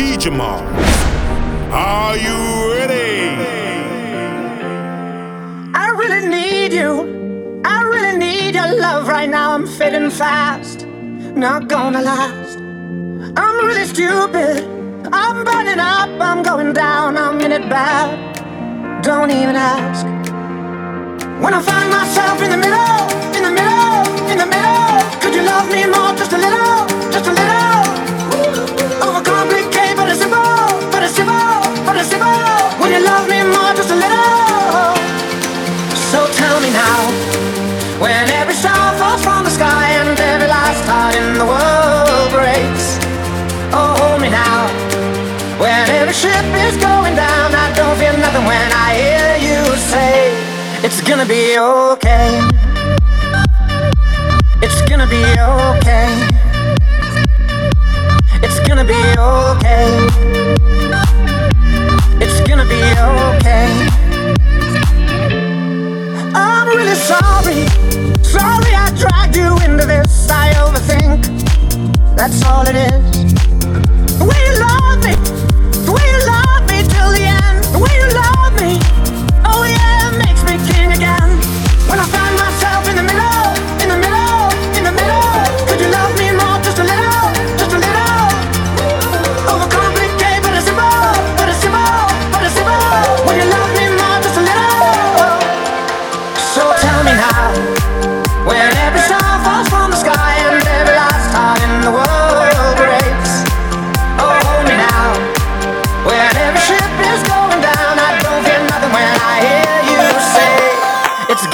DJ. Are you ready? I really need you. I really need your love right now. I'm fading fast. Not gonna last. I'm really stupid. I'm burning up. I'm going down. I'm in it bad. Don't even ask. When I find myself in the middle, in the middle, in the middle, could you love me more? Just a little, just a little. The world breaks. Oh, hold me now. When every ship is going down, I don't feel nothing when I hear you say, It's gonna be okay. It's gonna be okay. It's gonna be okay. It's gonna be okay. I'm really sorry. Sorry I dragged you into this. I overthink. That's all it is. The way you love me, the way you love me till the end, the way you love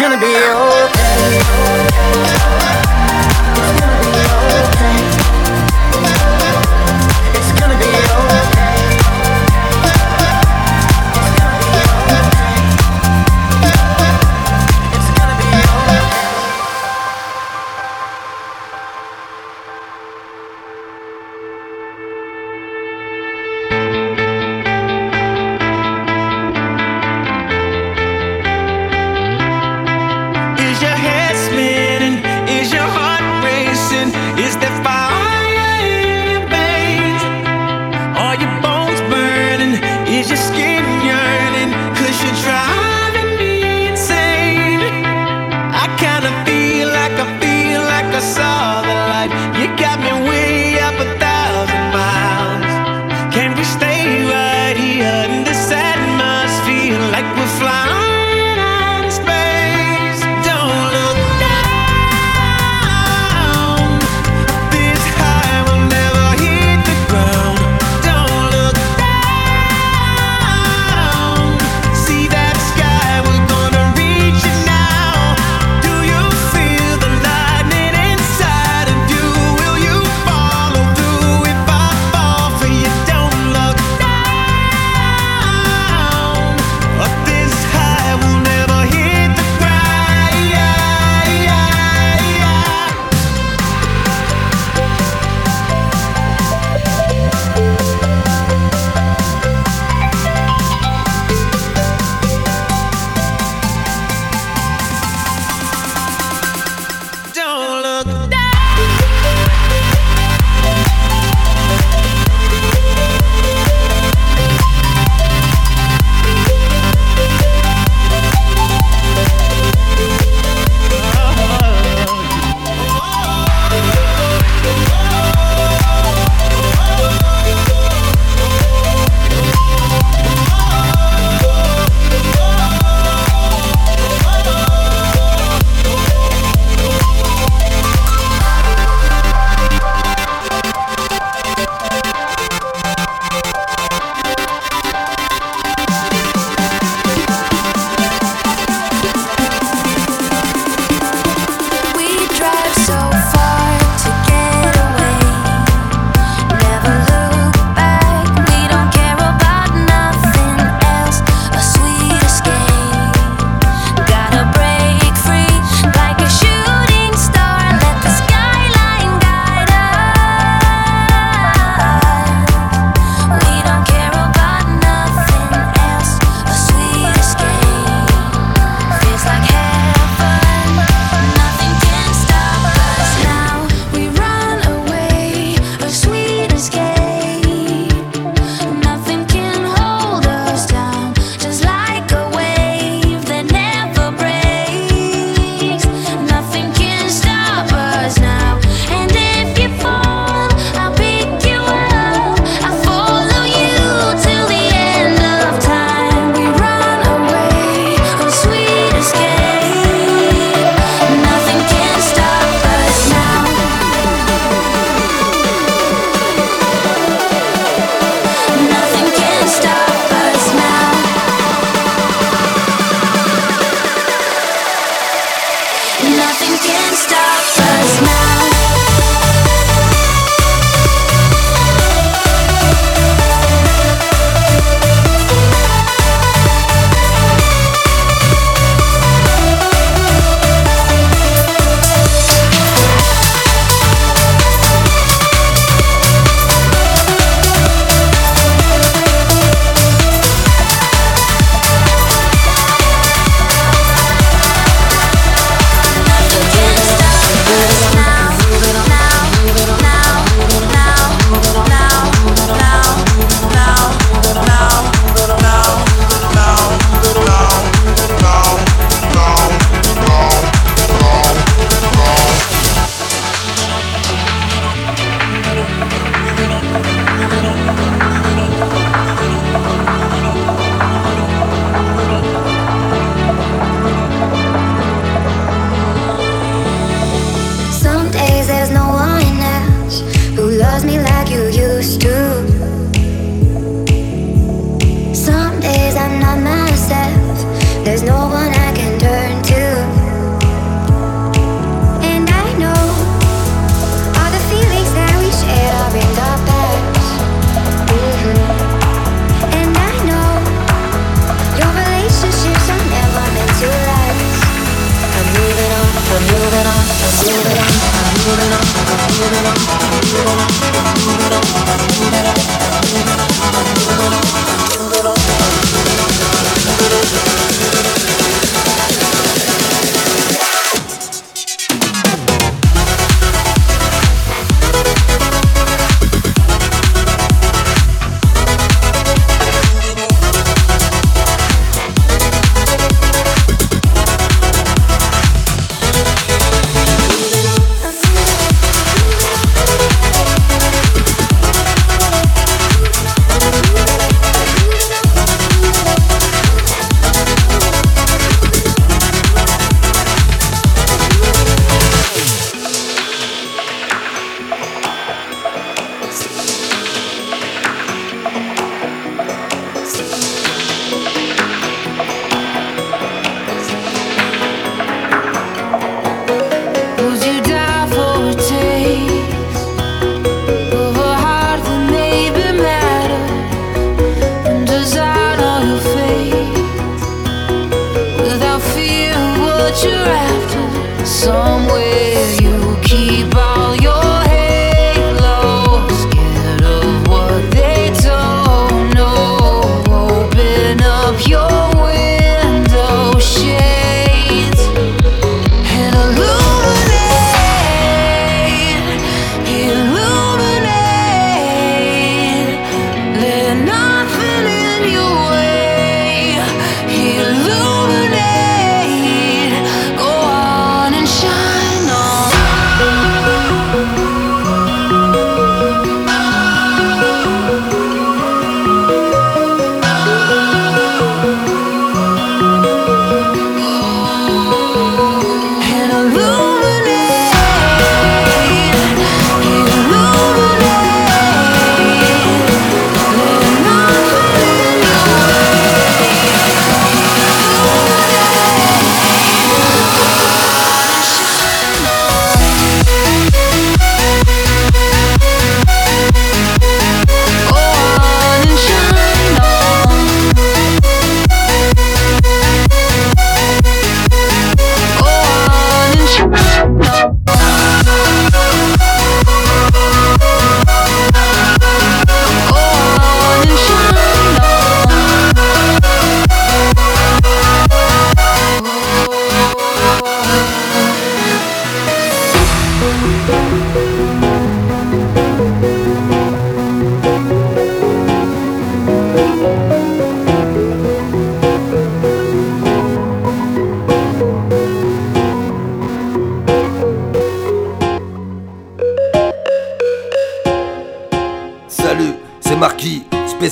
gonna be okay.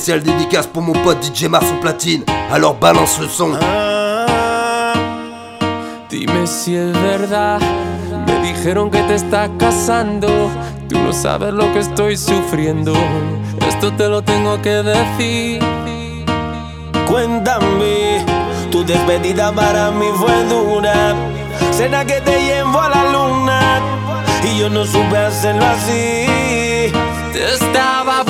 spéciale dédicace pour mon pote DJ Marceau Platine. Alors balance le son. Ah, dime si es verdad. Me dijeron que te estás casando. Tú no sabes lo que estoy sufriendo. Esto te lo tengo que decir. Cuéntame, tu despedida para mí fue dura. Será que te llevo a la luna y yo no supe hacerlo así. Te estaba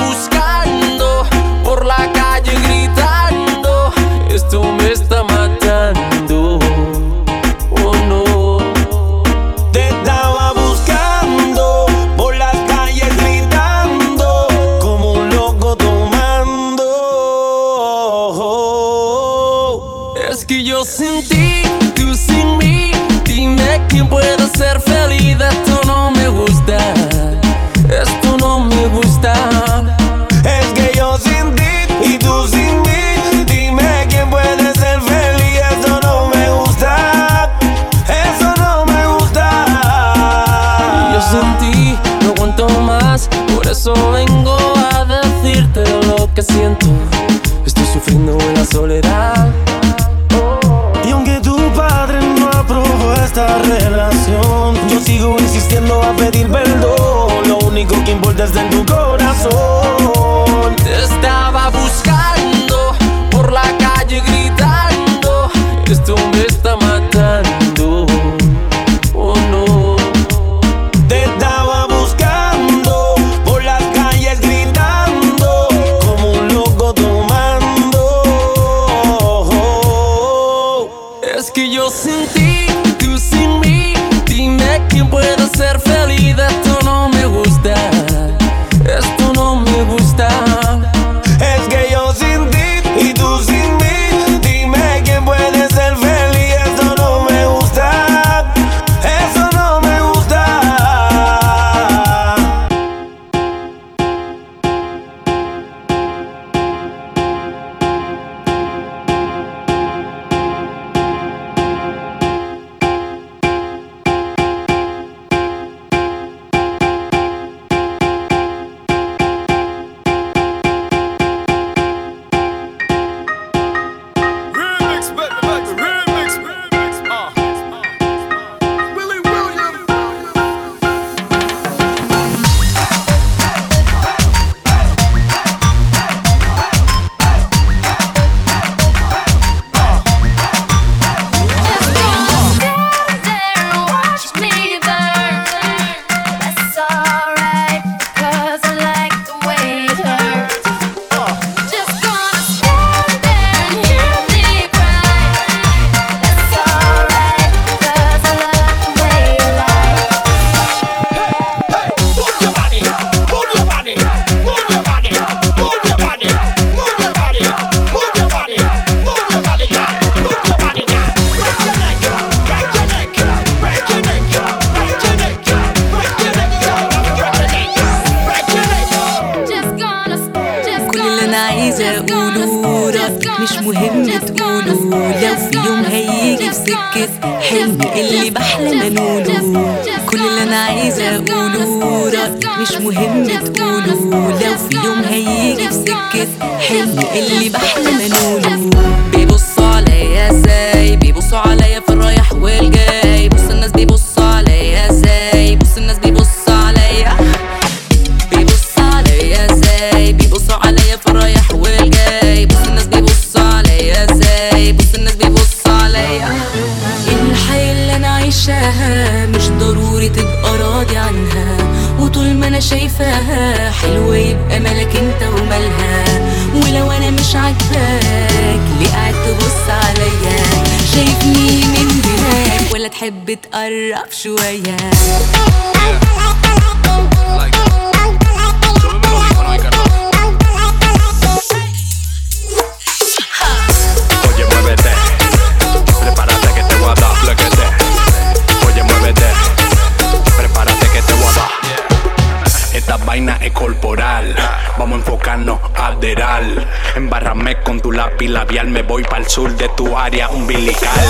labial, me voy para el sur de tu área umbilical.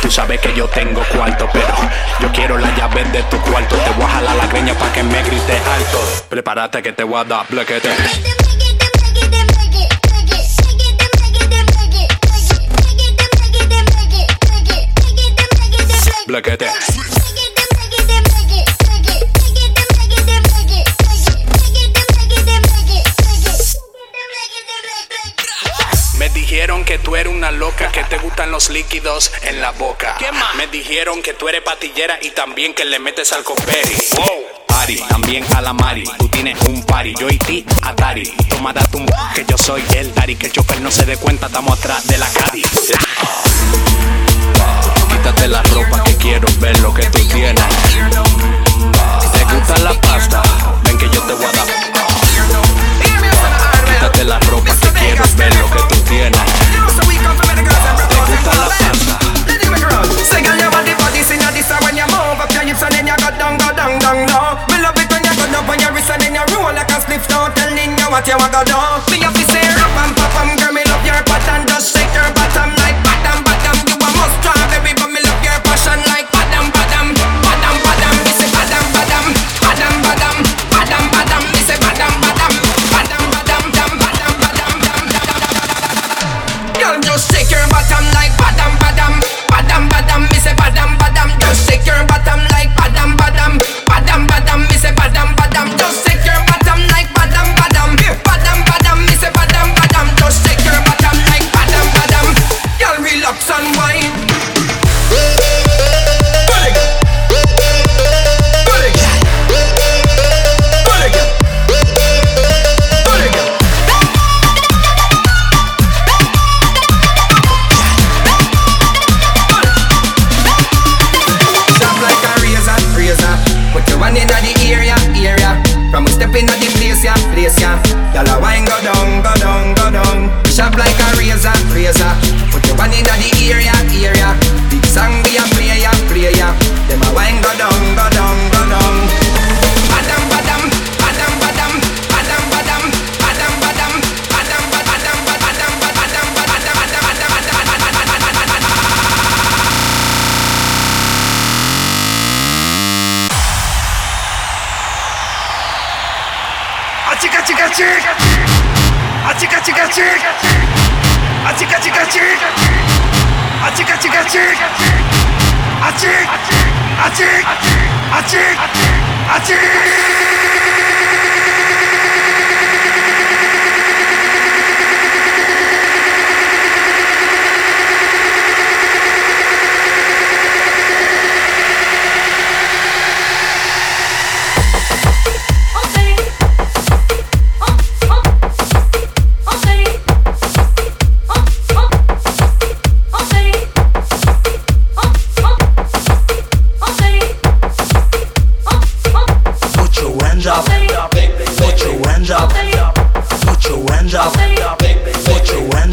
Tú sabes que yo tengo cuarto, pero yo quiero la llave de tu cuarto. Te voy a jalar la greña pa' que me grites alto. Prepárate que te voy a dar blequete. Blequete. Los líquidos en la boca. ¿Qué más? Me dijeron que tú eres patillera y también que le metes al coperi. Wow. Ari, también a la Mari. Tú tienes un party, yo y ti, Atari. Toma da tu m- que yo soy el Dari. Que el chofer no se dé cuenta, estamos atrás de la Cadi. Quítate la ropa que quiero ver lo que tú tienes. ¿Te gusta la pasta? Ven que yo te voy a dar. Quítate la ropa que quiero ver lo que tú tienes. ¿Te gusta la pasta? Say girl, your body body when you move up your hips and then you go low. Love it when you go up on your wrist and then you roll like a you what you want go do. Me have to say rap and pop 'em, girl. Me love your pattern, just shake your bottom, Adam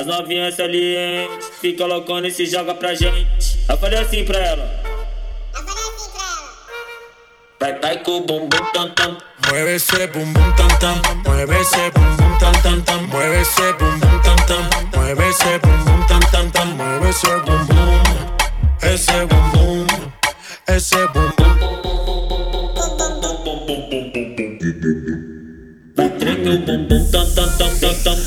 As novinhas ali, hein? Se colocando e se joga pra gente. Eu falei assim pra ela. Eu assim pra ela. Vai, vai com o bumbum tam tam. Mueve esse bumbum tam tam. Mueve esse bumbum tam tam tam. Mueve esse bumbum tam tam. Mueve esse bumbum tam tam tam. Mueve esse bumbum. Esse bumbum. Esse bumbum. Vai, treme o bumbum tam tam tam tam tam.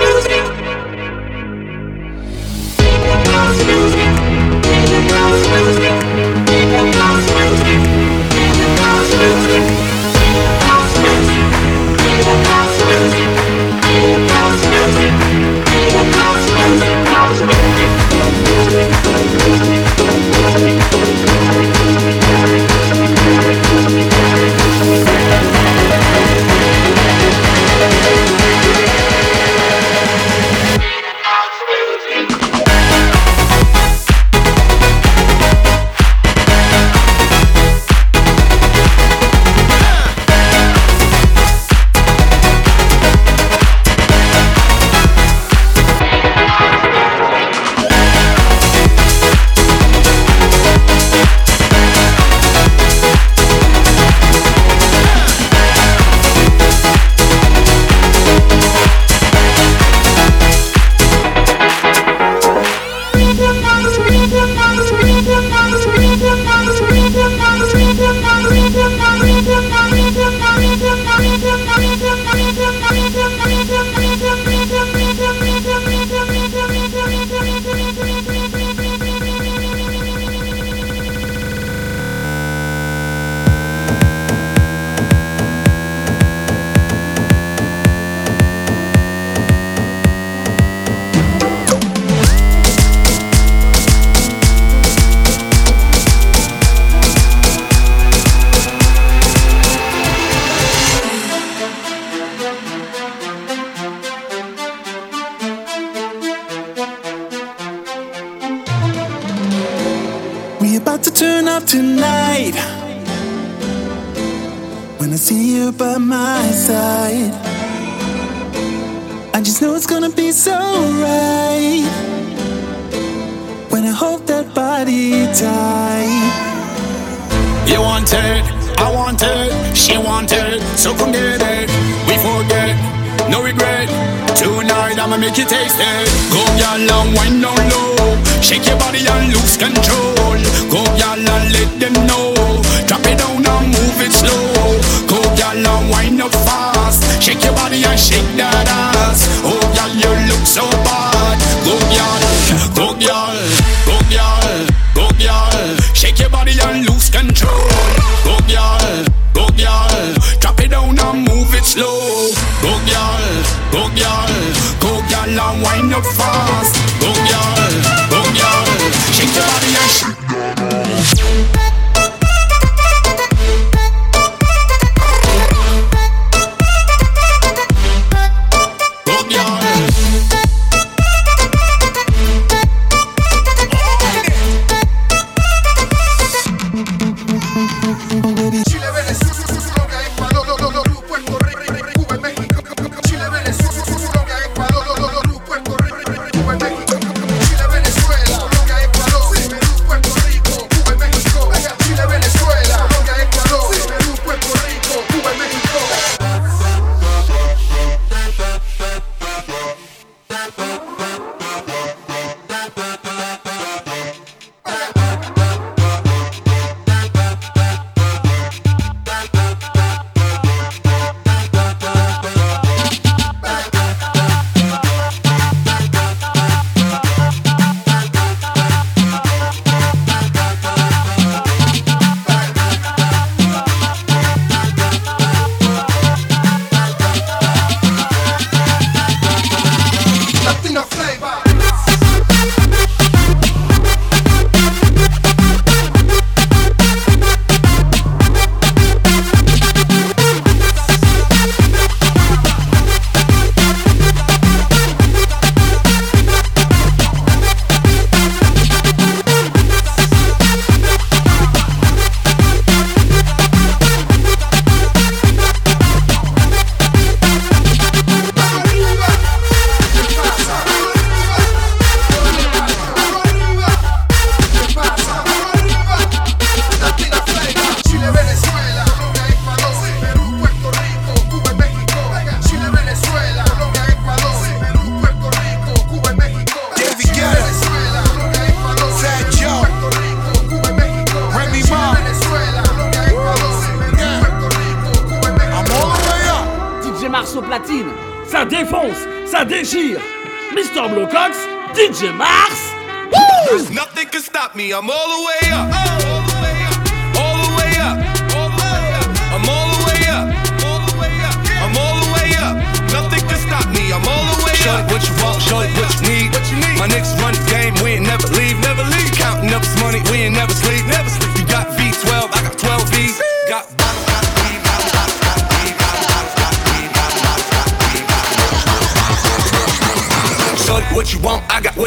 We by my side, I just know it's gonna be so right. When I hold that body tight. You want it, I want it, she want it, so come get it. We forget, no regret. Tonight I'ma make you taste it. Go y'all long, wine down low. Shake your body and lose control. Go y'all and let them know. Drop it down and move it slow. Y'all and wind up fast. Shake your body and shake that ass. Oh y'all, you look so bad. Go y'all, go y'all,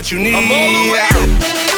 what you need.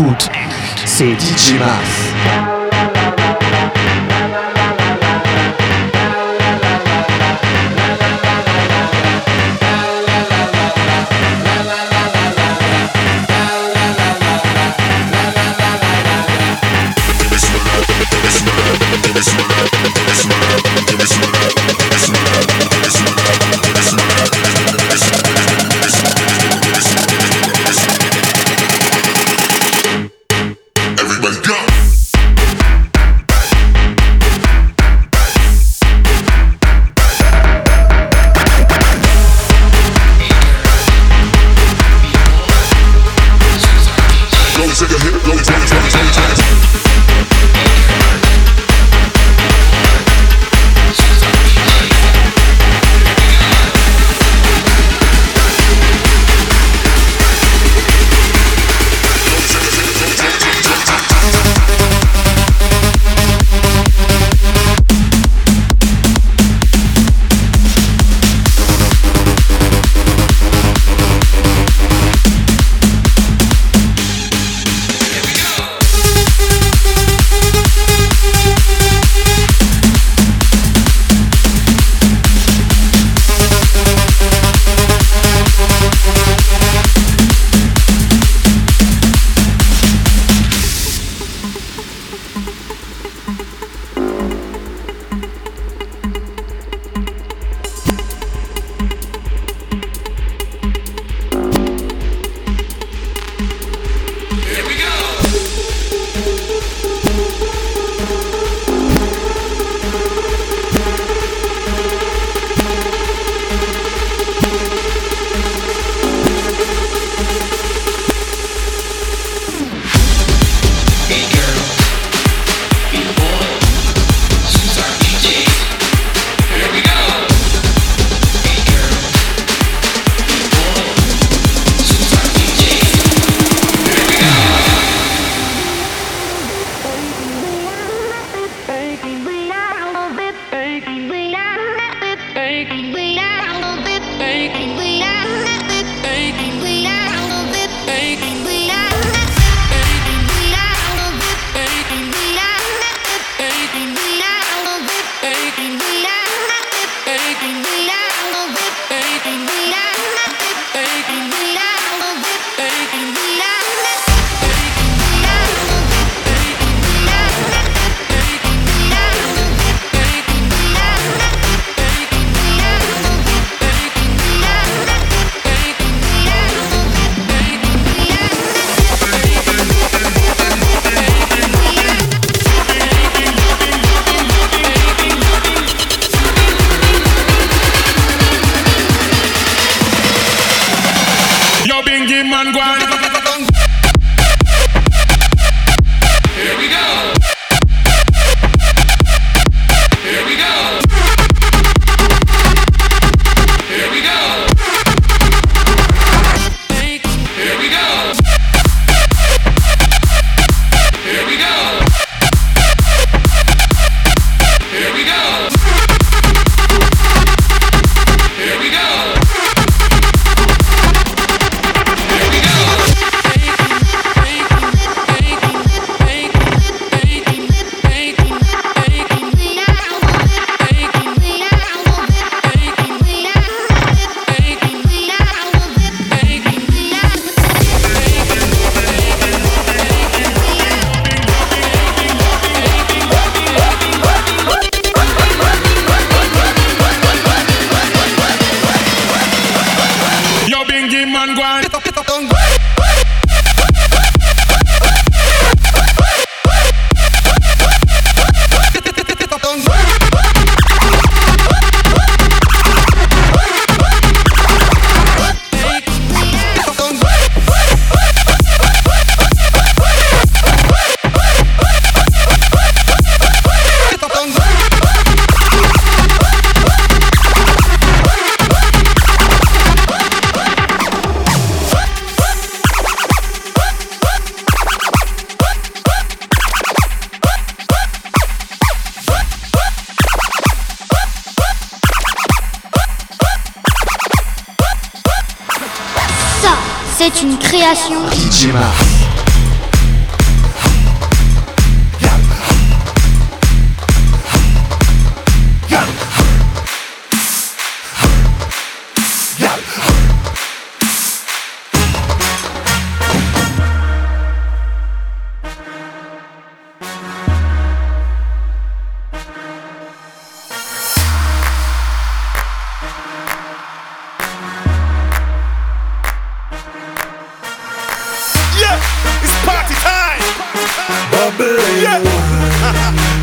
gut. Seiji Jimas.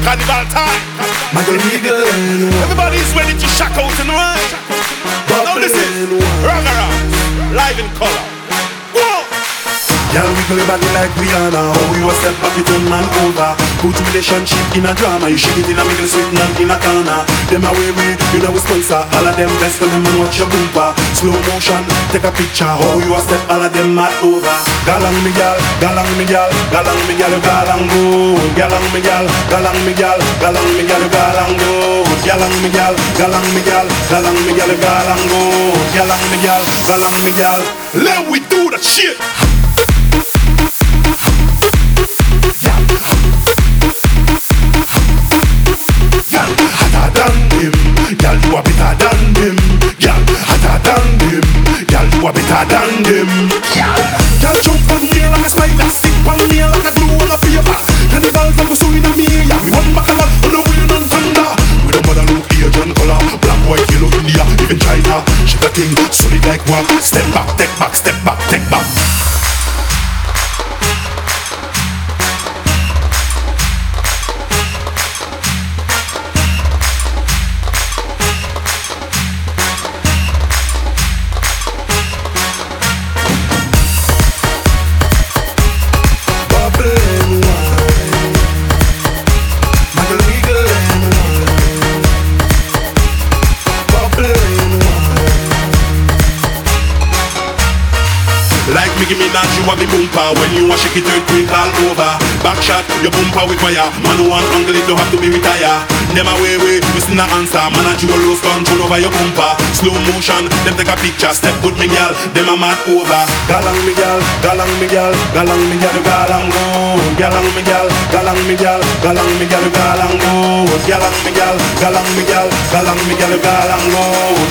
Carnival time. Everybody's ready to shock out and run. Now this is Rangara, live in color. Girl, wiggle your body like Rihanna How you a step back, you turn man over Put relationship in a drama You shake it in a middle, sweet and in a corner Them a way you know we sponsor All of them best when them man watch your bumper Slow motion, take a picture How you a step, all of them mad over Galang me gal, galang me gal Galang me gal, galang go Galang me gal, galang me gal Galang me gal, galang go Galang me gal, galang me gal Galang me gal, galang go Galang me gal, galang me gal Let we do that shit. Better than Nicki Minaj, you have the bumper When you a shake it, earthquake all over Back shot, your bumper with fire Man who want angle don't have to be retire Them away, way, we still not answer Man a jewel control over your bumper Slow motion, them take a picture Step with me, gal, them a mad over Galang me, gal, galang me, gal Galang me, you galang go Galang me, gal, galang me, gal Galang me, you galang go Galang me, gal, galang me, gal Galang me, you galang go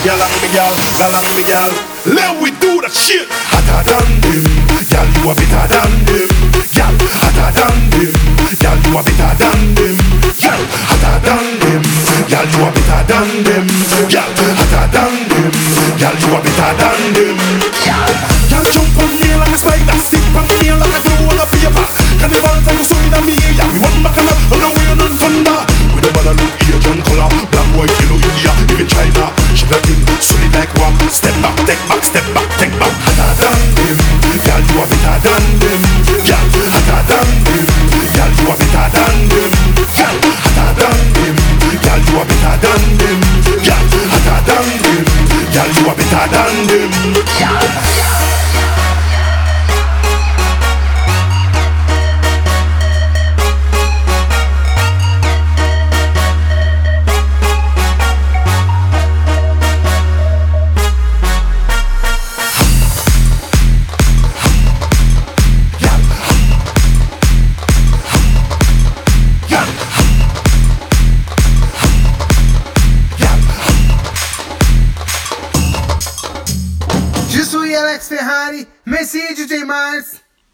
Galang me, gal, galang me, gal Let we do that shit. Hotter than them, girl, you a better than them. Girl, hotter than them, girl, you a better than them. Girl, hotter than them, girl, you a better than them. Girl, hotter than them, girl, you a better than them. Girl, jump on me like a spider, sit on me like a glue on a paper. Carnival time so in a me, yeah, we want back on the way on thunder. We don't bother look Asian color, black, white, yellow, India, even China the thing, straight like one. Step back, take back, step back, take back. Hotter than them, girl, you are better than them. Girl, hotter than them, girl, you are better than them. Girl, hotter than them, girl, you are better than them. Girl, hotter than them, girl, you are better than them. Girl.